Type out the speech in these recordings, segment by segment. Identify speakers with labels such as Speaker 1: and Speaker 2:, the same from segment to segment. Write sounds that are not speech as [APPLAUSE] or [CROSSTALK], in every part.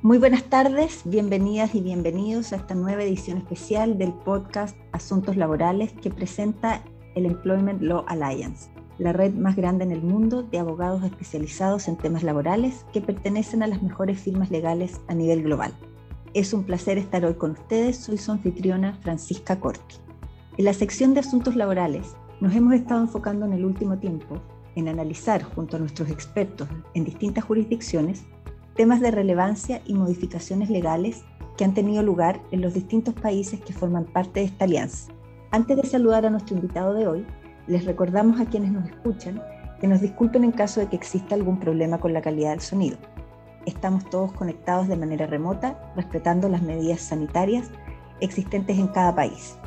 Speaker 1: Muy buenas tardes, bienvenidas y bienvenidos a esta nueva edición especial del podcast Asuntos Laborales que presenta el Employment Law Alliance, la red más grande en el mundo de abogados especializados en temas laborales que pertenecen a las mejores firmas legales a nivel global. Es un placer estar hoy con ustedes, soy su anfitriona Francisca Corti. En la sección de Asuntos Laborales nos hemos estado enfocando en el último tiempo en analizar junto a nuestros expertos en distintas jurisdicciones temas de relevancia y modificaciones legales que han tenido lugar en los distintos países que forman parte de esta alianza. Antes de saludar a nuestro invitado de hoy, les recordamos a quienes nos escuchan que nos disculpen en caso de que exista algún problema con la calidad del sonido. Estamos todos conectados de manera remota, respetando las medidas sanitarias existentes en cada país.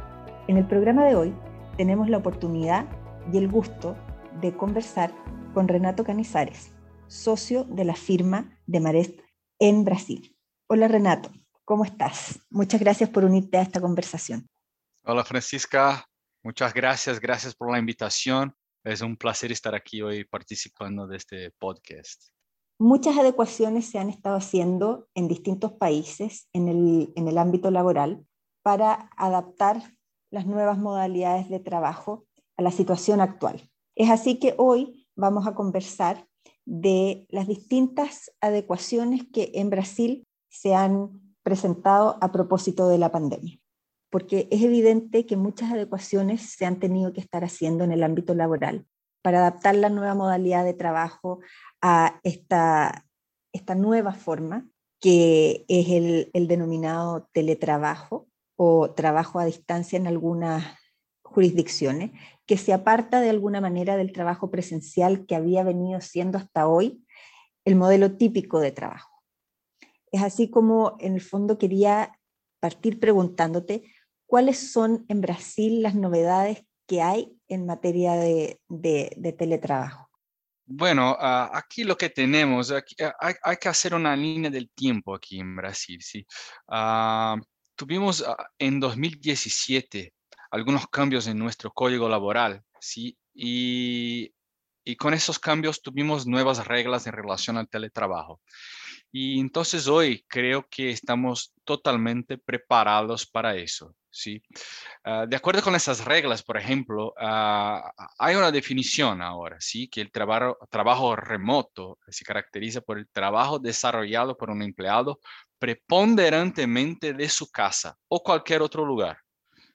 Speaker 1: En el programa de hoy tenemos la oportunidad y el gusto de conversar con Renato Canizares, socio de la firma de Marest en Brasil. Hola Renato, ¿cómo estás? Muchas gracias por unirte a esta conversación.
Speaker 2: Hola Francisca, muchas gracias, gracias por la invitación. Es un placer estar aquí hoy participando de este podcast.
Speaker 1: Muchas adecuaciones se han estado haciendo en distintos países en el, en el ámbito laboral para adaptar las nuevas modalidades de trabajo a la situación actual. Es así que hoy vamos a conversar de las distintas adecuaciones que en Brasil se han presentado a propósito de la pandemia, porque es evidente que muchas adecuaciones se han tenido que estar haciendo en el ámbito laboral para adaptar la nueva modalidad de trabajo a esta, esta nueva forma que es el, el denominado teletrabajo o trabajo a distancia en algunas jurisdicciones, que se aparta de alguna manera del trabajo presencial que había venido siendo hasta hoy el modelo típico de trabajo. Es así como en el fondo quería partir preguntándote cuáles son en Brasil las novedades que hay en materia de, teletrabajo.
Speaker 2: Bueno, ah, aquí lo que tenemos, aquí, ah, hay, que hacer una línea del tiempo aquí en Brasil. ¿sí? Uh, tuvimos en 2017 algunos cambios en nuestro código laboral, ¿sí? Y, y con esos cambios tuvimos nuevas reglas en relación al teletrabajo. Y entonces hoy creo que estamos totalmente preparados para eso. ¿sí? Ah, de acuerdo con esas reglas, por ejemplo, ah, hay una definición ahora, ¿sí? que el trabajo remoto se caracteriza por el trabajo desarrollado por un empleado preponderantemente de su casa o cualquier otro lugar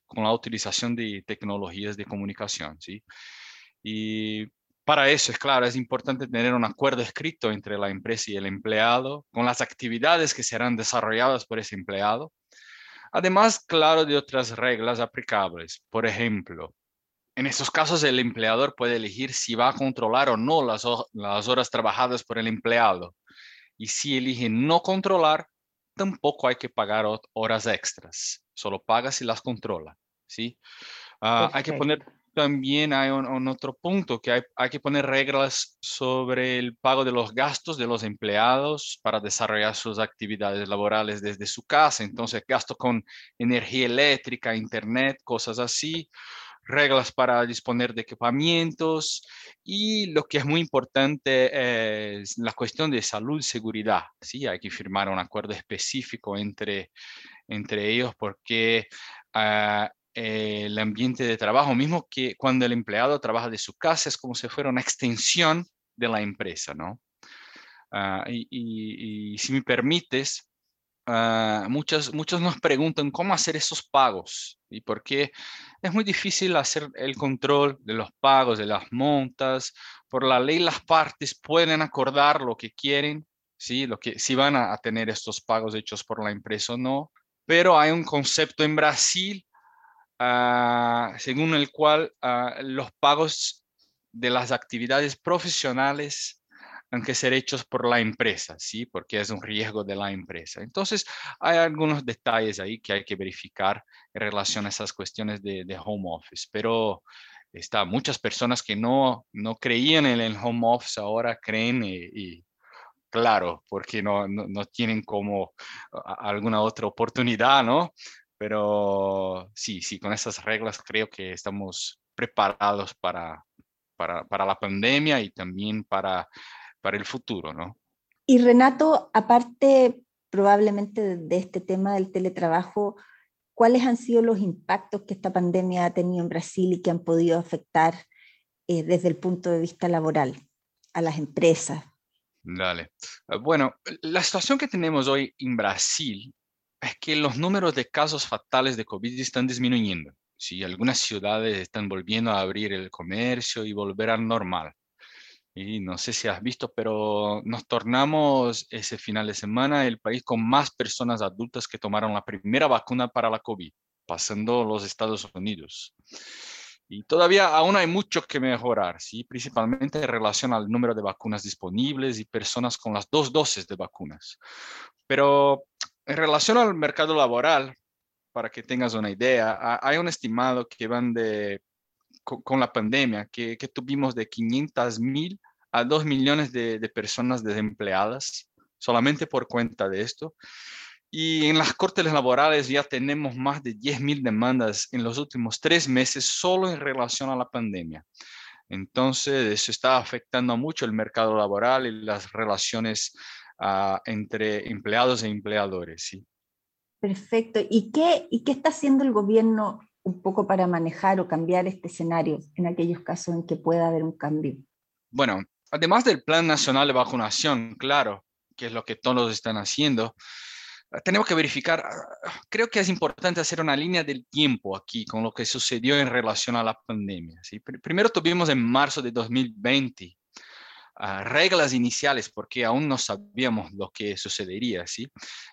Speaker 2: con la utilización de tecnologías de comunicación, ¿sí? Y para eso, es claro, es importante tener un acuerdo escrito entre la empresa y el empleado, con las actividades que serán desarrolladas por ese empleado. Además, claro, de otras reglas aplicables. Por ejemplo, en estos casos el empleador puede elegir si va a controlar o no las, las horas trabajadas por el empleado. Y si elige no controlar, tampoco hay que pagar horas extras, solo paga si las controla, ¿sí? Ah, hay que poner también hay un, otro punto que hay, hay, que poner reglas sobre el pago de los gastos de los empleados para desarrollar sus actividades laborales desde su casa. Entonces, gasto con energía eléctrica, internet, cosas así reglas para disponer de equipamientos y lo que es muy importante es la cuestión de salud y seguridad. ¿sí? Hay que firmar un acuerdo específico entre, entre ellos porque ah, el ambiente de trabajo, mismo que cuando el empleado trabaja de su casa, es como si fuera una extensión de la empresa, ¿no? Ah, y, si me permites, uh, muchos, muchos nos preguntan cómo hacer esos pagos y por qué es muy difícil hacer el control de los pagos, de las montas. Por la ley, las partes pueden acordar lo que quieren, ¿sí? Lo que, si van a, tener estos pagos hechos por la empresa o no. Pero hay un concepto en Brasil uh, según el cual uh, los pagos de las actividades profesionales han que ser hechos por la empresa, ¿sí? Porque es un riesgo de la empresa. Entonces, hay algunos detalles ahí que hay que verificar en relación a esas cuestiones de, de home office, pero está muchas personas que no, no creían en el home office ahora creen y, claro, porque no, no, no, tienen como alguna otra oportunidad, ¿no? Pero sí, sí, con esas reglas creo que estamos preparados para, para, para la pandemia y también para para el futuro, ¿no?
Speaker 1: Y Renato, aparte probablemente de este tema del teletrabajo, ¿cuáles han sido los impactos que esta pandemia ha tenido en Brasil y que han podido afectar eh, desde el punto de vista laboral a las empresas?
Speaker 2: Dale. Ah, bueno, la situación que tenemos hoy en Brasil es que los números de casos fatales de COVID están disminuyendo. Sí, algunas ciudades están volviendo a abrir el comercio y volver al normal. Y no sé si has visto, pero nos tornamos ese final de semana el país con más personas adultas que tomaron la primera vacuna para la COVID, pasando los Estados Unidos. Y todavía aún hay mucho que mejorar, ¿sí? principalmente en relación al número de vacunas disponibles y personas con las dos dosis de vacunas. Pero en relación al mercado laboral, para que tengas una idea, hay un estimado que van de, con, la pandemia, que, que, tuvimos de 500 mil a 2 millones de, de personas desempleadas solamente por cuenta de esto. Y en las cortes laborales ya tenemos más de 10.000 demandas en los últimos tres meses solo en relación a la pandemia. Entonces, eso está afectando mucho el mercado laboral y las relaciones uh, entre empleados e empleadores. ¿sí?
Speaker 1: Perfecto. ¿Y qué, ¿Y qué está haciendo el gobierno un poco para manejar o cambiar este escenario en aquellos casos en que pueda haber un cambio?
Speaker 2: Bueno, además del Plan Nacional de Vacunación, claro, que es lo que todos están haciendo, tenemos que verificar, creo que es importante hacer una línea del tiempo aquí con lo que sucedió en relación a la pandemia. ¿sí? Primero tuvimos en marzo de 2020 reglas iniciales porque aún no sabíamos lo que sucedería, ¿sí?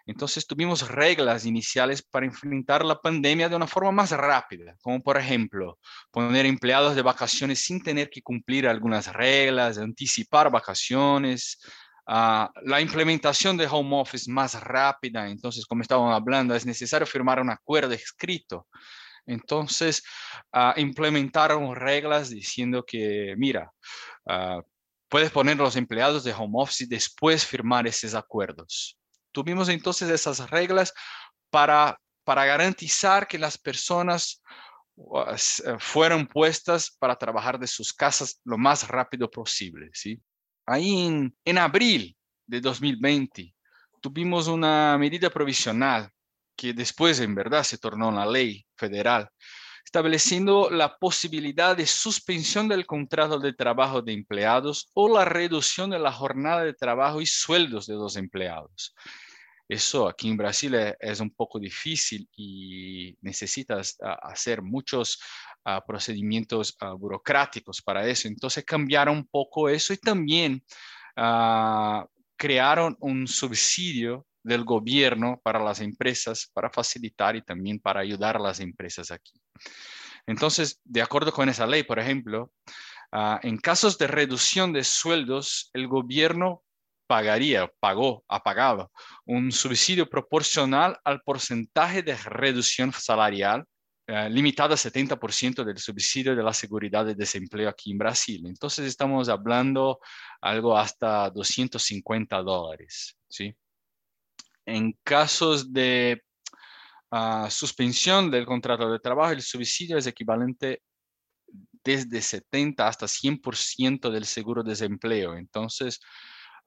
Speaker 2: Entonces tuvimos reglas iniciales para enfrentar la pandemia de una forma más rápida, como por ejemplo poner empleados de vacaciones sin tener que cumplir algunas reglas, anticipar vacaciones, la implementación de home office más rápida, entonces como estábamos hablando, es necesario firmar un acuerdo escrito. Entonces, implementaron reglas diciendo que, mira, puedes poner los empleados de home office y después firmar esos acuerdos. Tuvimos entonces esas reglas para, para garantizar que las personas eh, fueron puestas para trabajar de sus casas lo más rápido posible. ¿sí? Ahí en, en abril de 2020 tuvimos una medida provisional que después en verdad se tornó una ley federal estableciendo la posibilidad de suspensión del contrato de trabajo de empleados o la reducción de la jornada de trabajo y sueldos de los empleados. Eso aquí en Brasil es un poco difícil y necesitas ah, hacer muchos ah, procedimientos ah, burocráticos para eso. Entonces cambiaron un poco eso y también crearon un subsidio del gobierno para las empresas para facilitar y también para ayudar a las empresas aquí. Entonces, de acuerdo con esa ley, por ejemplo, ah, en casos de reducción de sueldos, el gobierno pagaría, pagó, ha pagado un subsidio proporcional al porcentaje de reducción salarial eh, limitado a 70% del subsidio de la seguridad de desempleo aquí en Brasil. Entonces estamos hablando algo hasta 250 dólares, ¿sí? En casos de uh, suspensión del contrato de trabajo, el subsidio es equivalente desde 70 hasta 100% del seguro de desempleo. Entonces,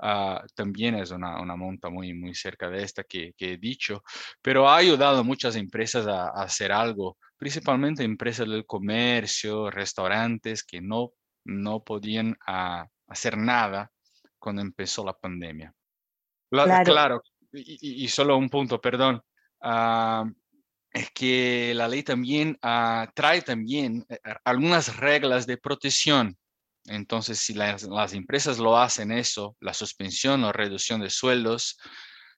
Speaker 2: uh, también es una, una, monta muy, muy cerca de esta que, que, he dicho, pero ha ayudado a muchas empresas a, a hacer algo, principalmente empresas del comercio, restaurantes que no, no podían uh, hacer nada cuando empezó la pandemia. La, claro. claro y, solo un punto, perdón, uh, es que la ley también uh, trae también eh, algunas reglas de protección. Entonces, si las, las, empresas lo hacen eso, la suspensión o reducción de sueldos,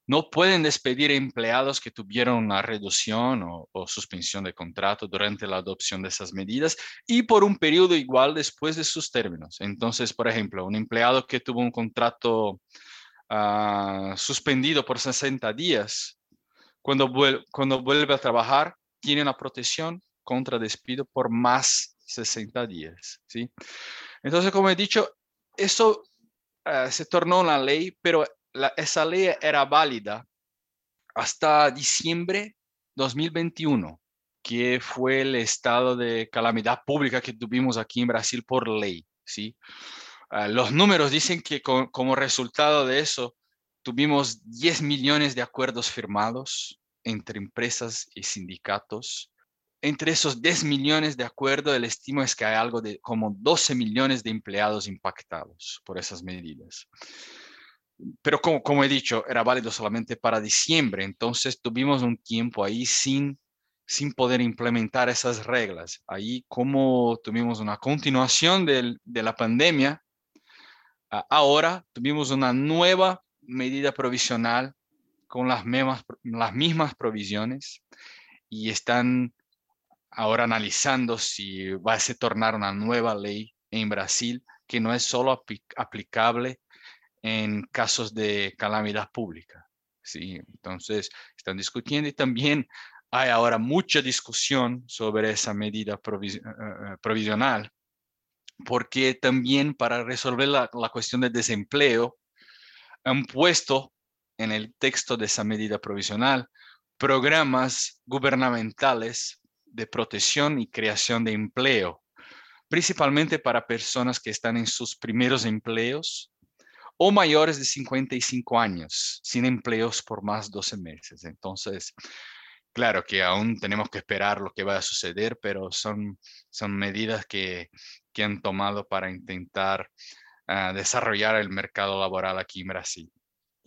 Speaker 2: no pueden despedir empleados que tuvieron una reducción o, o, suspensión de contrato durante la adopción de esas medidas y por un periodo igual después de sus términos. Entonces, por ejemplo, un empleado que tuvo un contrato uh, suspendido por 60 días, cuando, vuel cuando vuelve a trabajar, tiene una protección contra despido por más 60 días. ¿sí? Entonces, como he dicho, eso uh, se tornó una ley, pero la, esa ley era válida hasta diciembre 2021, que fue el estado de calamidad pública que tuvimos aquí en Brasil por ley. ¿sí? Ah, los números dicen que como resultado de eso tuvimos 10 millones de acuerdos firmados entre empresas y sindicatos. Entre esos 10 millones de acuerdos, el estimo es que hay algo de como 12 millones de empleados impactados por esas medidas. Pero como, como he dicho, era válido solamente para diciembre, entonces tuvimos un tiempo ahí sin sin poder implementar esas reglas. Ahí como tuvimos una continuación de la pandemia, ahora tuvimos una nueva medida provisional con las mismas, provisiones y están ahora analizando si va a se tornar una nueva ley en Brasil que no es solo aplicable en casos de calamidad pública. Sí, entonces están discutiendo y también hay ahora mucha discusión sobre esa medida eh, eh, provisional, porque también para resolver la, cuestión del desempleo, han puesto en el texto de esa medida provisional programas gubernamentales de protección y creación de empleo, principalmente para personas que están en sus primeros empleos o mayores de 55 años, sin empleos por más de 12 meses. Entonces, Claro que aún tenemos que esperar lo que va a suceder, pero son, son medidas que, que han tomado para intentar ah, desarrollar el mercado laboral aquí en Brasil.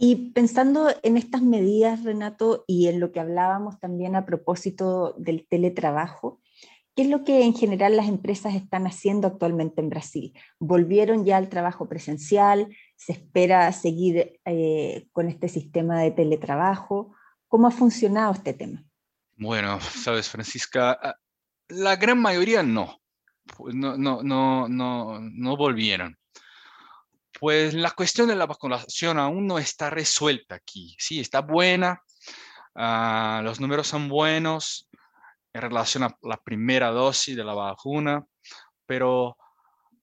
Speaker 1: Y pensando en estas medidas, Renato, y en lo que hablábamos también a propósito del teletrabajo, ¿qué es lo que en general las empresas están haciendo actualmente en Brasil? ¿Volvieron ya al trabajo presencial? ¿Se espera seguir eh, con este sistema de teletrabajo? ¿Cómo ha funcionado este tema?
Speaker 2: Bueno, sabes, Francisca, ah, la gran mayoría no, pues no, no, no, no, no volvieron. Pues la cuestión de la vacunación aún no está resuelta aquí. Sí, está buena, ah, los números son buenos en relación a la primera dosis de la vacuna, pero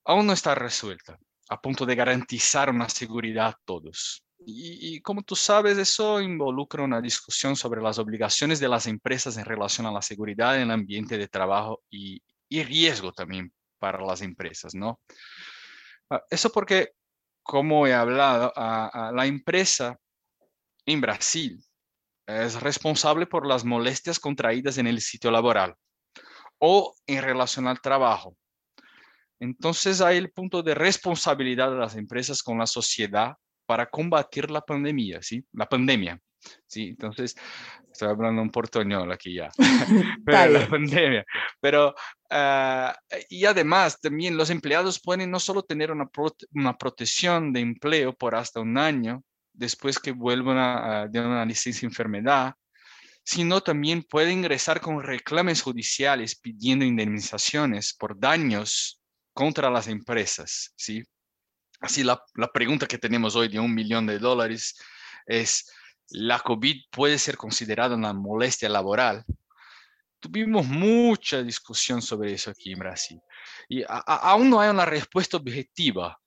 Speaker 2: aún no está resuelta a punto de garantizar una seguridad a todos. Y, como tú sabes, eso involucra una discusión sobre las obligaciones de las empresas en relación a la seguridad en el ambiente de trabajo y, riesgo también para las empresas, ¿no? Ah, eso porque, como he hablado, a, la empresa en Brasil es responsable por las molestias contraídas en el sitio laboral o en relación al trabajo. Entonces hay el punto de responsabilidad de las empresas con la sociedad para combatir la pandemia, ¿sí? La pandemia, ¿sí? Entonces, estoy hablando un portuñol aquí ya, [LAUGHS] pero la pandemia. Pero, uh, y además, también los empleados pueden no solo tener una, una protección de empleo por hasta un año, después que vuelvan a, de una licencia de enfermedad, sino también pueden ingresar con reclamos judiciales pidiendo indemnizaciones por daños contra las empresas, ¿sí? Así la, pregunta que tenemos hoy de un millón de dólares es, ¿la COVID puede ser considerada una molestia laboral? Tuvimos mucha discusión sobre eso aquí en Brasil y aún no hay una respuesta objetiva,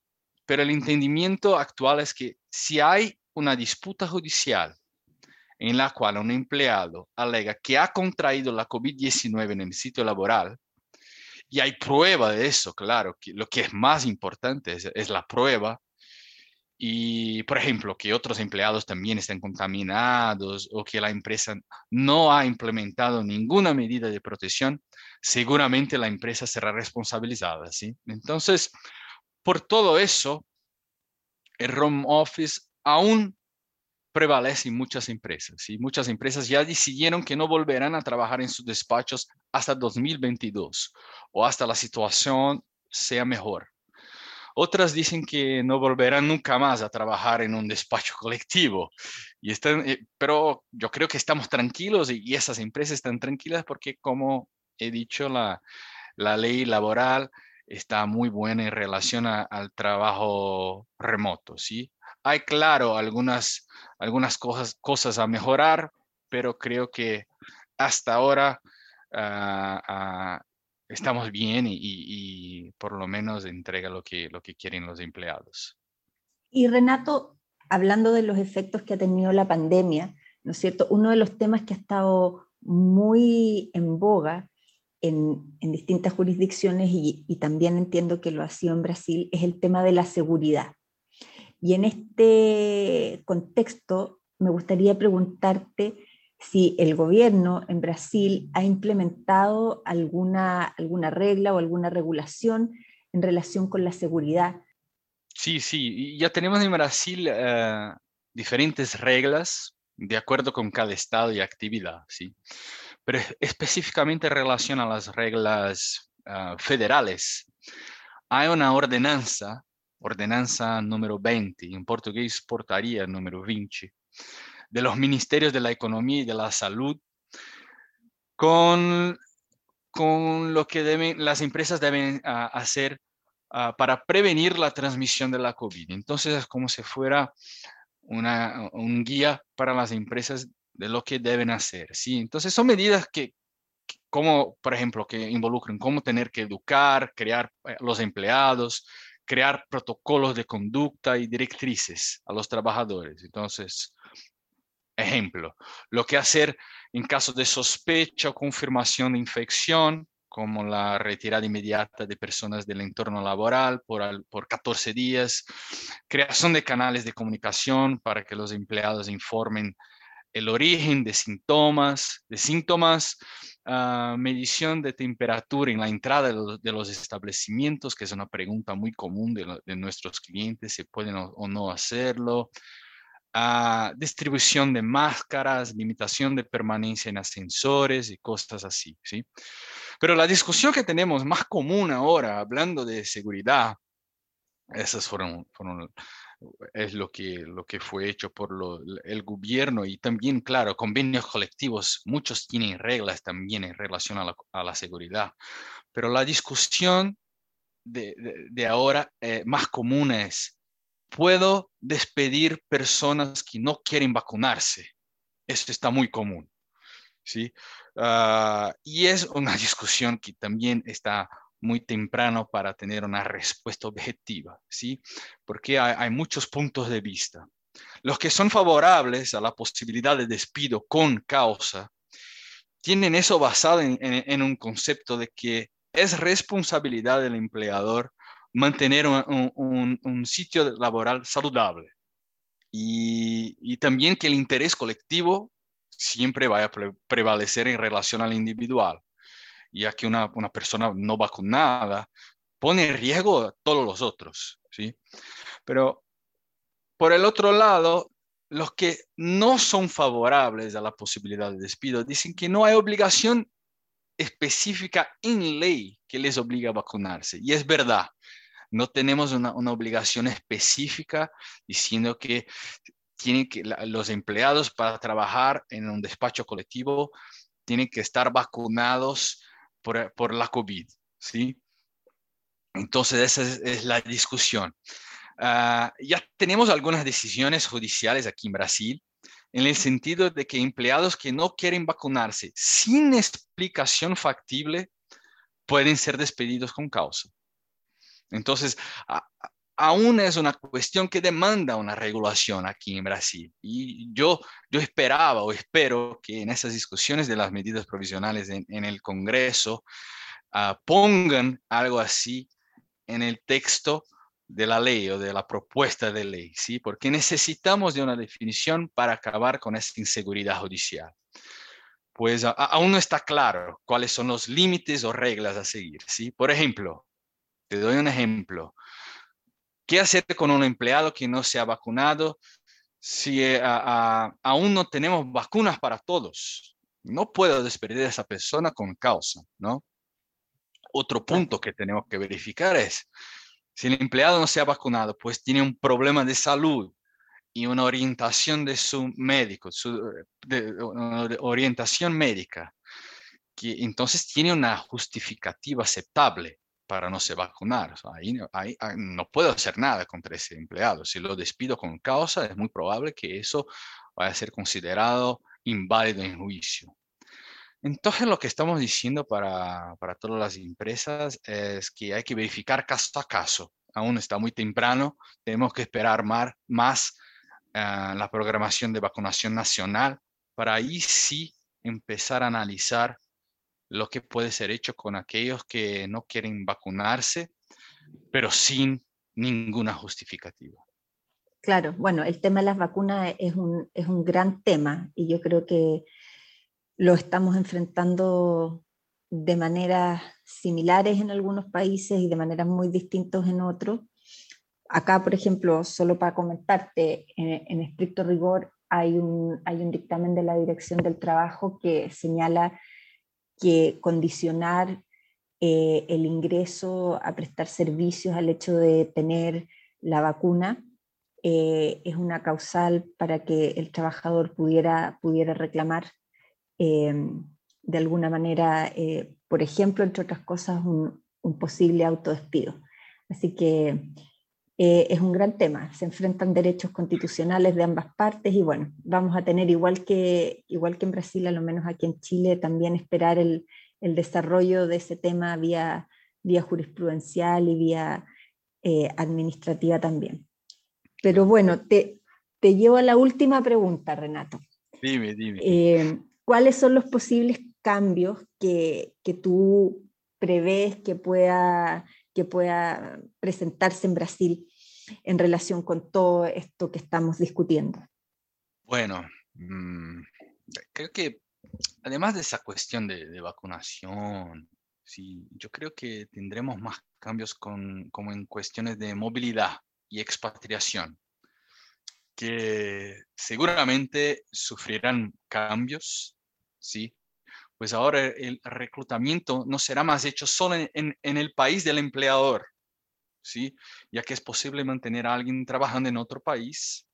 Speaker 2: pero el entendimiento actual es que si hay una disputa judicial en la cual un empleado alega que ha contraído la COVID-19 en el sitio laboral, y hay prueba de eso, claro, lo que es más importante es, la prueba. Y, por ejemplo, que otros empleados también estén contaminados o que la empresa no ha implementado ninguna medida de protección, seguramente la empresa será responsabilizada, ¿sí? Entonces, por todo eso, el home office aún prevalece en muchas empresas y muchas empresas ya decidieron que no volverán a trabajar en sus despachos hasta 2022 o hasta la situación sea mejor. Otras dicen que no volverán nunca más a trabajar en un despacho colectivo. Y están, eh, pero yo creo que estamos tranquilos y, esas empresas están tranquilas porque, como he dicho, la, la ley laboral está muy buena en relación al trabajo remoto, ¿sí? Hay, claro, algunas, algunas cosas, cosas a mejorar, pero creo que hasta ahora ah, ah, estamos bien y, por lo menos entrega lo que, lo que quieren los empleados.
Speaker 1: Y Renato, hablando de los efectos que ha tenido la pandemia, ¿no es cierto? Uno de los temas que ha estado muy en boga en, distintas jurisdicciones y, y, también entiendo que lo ha sido en Brasil es el tema de la seguridad. Y en este contexto, me gustaría preguntarte si el gobierno en Brasil ha implementado alguna, alguna regla o alguna regulación en relación con la seguridad.
Speaker 2: Sí, sí, ya tenemos en Brasil eh, diferentes reglas de acuerdo con cada estado y actividad, sí. Pero específicamente en relación a las reglas uh, federales, hay una ordenanza, ordenanza número 20, en portugués portaría número 20, de los ministerios de la economía y de la salud, con, con lo que deben, las empresas deben uh, hacer uh, para prevenir la transmisión de la COVID. Entonces es como si fuera una, un guía para las empresas de lo que deben hacer. ¿sí? Entonces son medidas que, como por ejemplo, que involucran cómo tener que educar, crear eh, los empleados, crear protocolos de conducta y directrices a los trabajadores. Entonces, ejemplo, lo que hacer en caso de sospecha o confirmación de infección, como la retirada inmediata de personas del entorno laboral por, por 14 días, creación de canales de comunicación para que los empleados informen el origen de síntomas, de síntomas, uh, medición de temperatura en la entrada de los, establecimientos, que es una pregunta muy común de, nuestros clientes, si pueden o, no hacerlo, uh, distribución de máscaras, limitación de permanencia en ascensores y cosas así, ¿sí? Pero la discusión que tenemos más común ahora, hablando de seguridad, esas fueron es lo que, lo que fue hecho por el gobierno y también, claro, convenios colectivos, muchos tienen reglas también en relación a la, a la seguridad, pero la discusión de, de, ahora eh, más común es, ¿puedo despedir personas que no quieren vacunarse? Eso está muy común. ¿sí? Uh, y es una [LAUGHS] discusión que también está muy temprano para tener una respuesta objetiva, ¿sí? Porque hay, muchos puntos de vista. Los que son favorables a la posibilidad de despido con causa tienen eso basado en, un concepto de que es responsabilidad del empleador mantener un, un, sitio laboral saludable y, y, también que el interés colectivo siempre vaya a pre prevalecer en relación al individual, ya que una, una, persona no vacunada pone en riesgo a todos los otros, ¿sí? Pero por el otro lado, los que no son favorables a la posibilidad de despido dicen que no hay obligación específica en ley que les obliga a vacunarse. Y es verdad, no tenemos una, una obligación específica diciendo que tienen que, los empleados para trabajar en un despacho colectivo tienen que estar vacunados por, por la COVID, ¿sí? Entonces, esa es, la discusión. Uh, ya tenemos algunas decisiones judiciales aquí en Brasil en el sentido de que empleados que no quieren vacunarse sin explicación factible pueden ser despedidos con causa. Entonces, aún es una cuestión que demanda una regulación aquí en Brasil. Y yo, yo esperaba o espero que en esas discusiones de las medidas provisionales en, el Congreso uh, pongan algo así en el texto de la ley o de la propuesta de ley, ¿sí? Porque necesitamos de una definición para acabar con esta inseguridad judicial. Pues aún no está claro cuáles son los límites o reglas a seguir, ¿sí? Por ejemplo, te doy un ejemplo. ¿Qué hacer con un empleado que no se ha vacunado si eh, a, a, aún no tenemos vacunas para todos? No puedo despedir a esa persona con causa, ¿no? Otro punto que tenemos que verificar es, si el empleado no se ha vacunado, pues tiene un problema de salud y una orientación de su médico, su de, de orientación médica, que entonces tiene una justificativa aceptable para no se vacunar. Ahí, ahí, ahí, no puedo hacer nada contra ese empleado. Si lo despido con causa, es muy probable que eso vaya a ser considerado inválido en juicio. Entonces, lo que estamos diciendo para, para todas las empresas es que hay que verificar caso a caso. Aún está muy temprano, tenemos que esperar más, uh, la programación de vacunación nacional para ahí sí empezar a analizar lo que puede ser hecho con aquellos que no quieren vacunarse, pero sin ninguna justificativa.
Speaker 1: Claro, bueno, el tema de las vacunas es un, es un gran tema y yo creo que lo estamos enfrentando de maneras similares en algunos países y de maneras muy distintas en otros. Acá, por ejemplo, solo para comentarte, en, estricto rigor hay un, hay un dictamen de la Dirección del Trabajo que señala que condicionar eh, el ingreso a prestar servicios al hecho de tener la vacuna eh, es una causal para que el trabajador pudiera, pudiera reclamar eh, de alguna manera, por ejemplo, entre otras cosas, un, un posible autodespido. Así que es un gran tema. Se enfrentan derechos constitucionales de ambas partes y bueno, vamos a tener igual que, igual que en Brasil, a lo menos aquí en Chile, también esperar el, el desarrollo de ese tema vía, vía jurisprudencial y vía eh, administrativa también. Pero bueno, te, te, llevo a la última pregunta, Renato.
Speaker 2: Dime, dime.
Speaker 1: Eh, ¿Cuáles son los posibles cambios que, que tú prevés que pueda, que pueda presentarse en Brasil en relación con todo esto que estamos discutiendo?
Speaker 2: Bueno, mm, creo que además de esa cuestión de, vacunación, sí, yo creo que tendremos más cambios con, como en cuestiones de movilidad y expatriación, que seguramente sufrirán cambios, ¿sí? Pues ahora el reclutamiento no será más hecho solo en, en el país del empleador, ¿sí? Ya que es posible mantener a alguien trabajando en otro país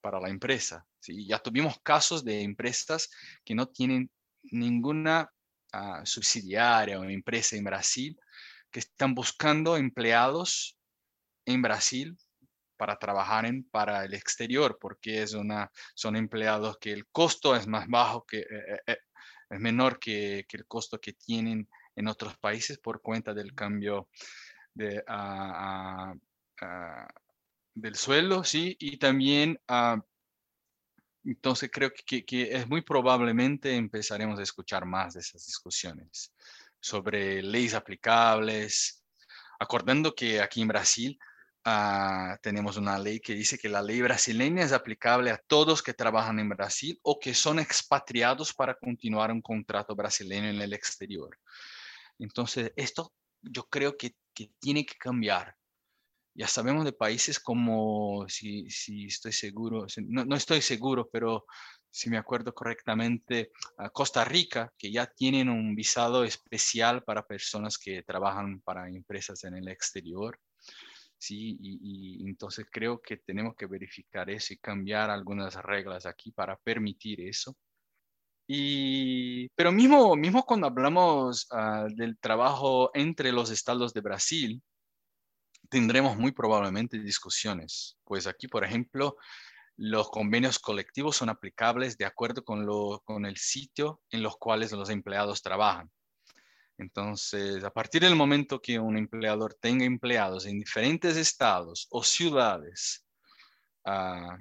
Speaker 2: para la empresa. ¿sí? Ya tuvimos casos de empresas que no tienen ninguna ah, subsidiaria o empresa en Brasil que están buscando empleados en Brasil para trabajar en, para el exterior, porque es una, son empleados que el costo es más bajo, que, eh, eh, eh, es menor que, que, el costo que tienen en otros países por cuenta del cambio de, ah, ah, del suelo, ¿sí? Y también, uh, entonces creo que, es muy probablemente empezaremos a escuchar más de esas discusiones sobre leyes aplicables, acordando que aquí en Brasil uh, tenemos una ley que dice que la ley brasileña es aplicable a todos que trabajan en Brasil o que son expatriados para continuar un contrato brasileño en el exterior. Entonces, esto yo creo que, que tiene que cambiar ya sabemos de países como, si, si estoy seguro, no, no, estoy seguro, pero si me acuerdo correctamente, Costa Rica, que ya tienen un visado especial para personas que trabajan para empresas en el exterior. Sí, y, y, entonces creo que tenemos que verificar eso y cambiar algunas reglas aquí para permitir eso. Y, pero mismo, mismo cuando hablamos uh, del trabajo entre los estados de Brasil, tendremos muy probablemente discusiones, pues aquí, por ejemplo, los convenios colectivos son aplicables de acuerdo con, lo, con el sitio en los cuales los empleados trabajan. Entonces, a partir del momento que un empleador tenga empleados en diferentes estados o ciudades uh,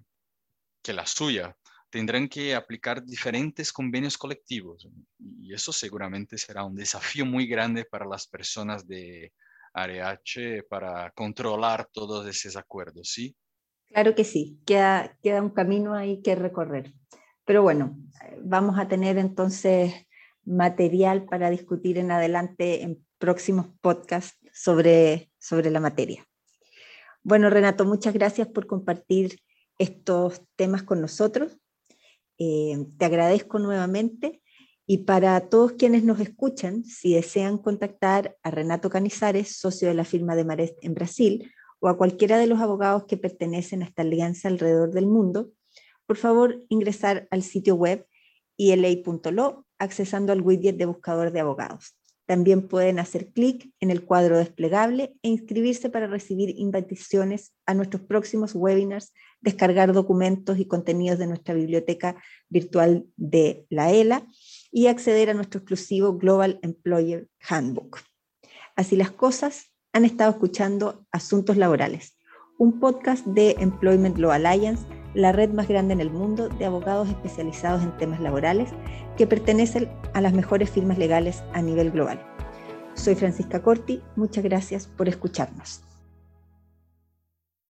Speaker 2: que la suya, tendrán que aplicar diferentes convenios colectivos. Y eso seguramente será un desafío muy grande para las personas de, AREH para controlar todos esos acuerdos, ¿sí?
Speaker 1: Claro que sí, queda, queda un camino ahí que recorrer. Pero bueno, vamos a tener entonces material para discutir en adelante en próximos podcasts sobre, sobre la materia. Bueno, Renato, muchas gracias por compartir estos temas con nosotros. Eh, te agradezco nuevamente y para todos quienes nos escuchan, si desean contactar a Renato Canizares, socio de la firma de Marés en Brasil, o a cualquiera de los abogados que pertenecen a esta alianza alrededor del mundo, por favor ingresar al sitio web ila.lo accesando al widget de buscador de abogados. También pueden hacer clic en el cuadro desplegable e inscribirse para recibir invitaciones a nuestros próximos webinars, descargar documentos y contenidos de nuestra biblioteca virtual de la ELA y acceder a nuestro exclusivo Global Employer Handbook. Así las cosas, han estado escuchando Asuntos Laborales, un podcast de Employment Law Alliance, la red más grande en el mundo de abogados especializados en temas laborales que pertenecen a las mejores firmas legales a nivel global. Soy Francisca Corti, muchas gracias por escucharnos.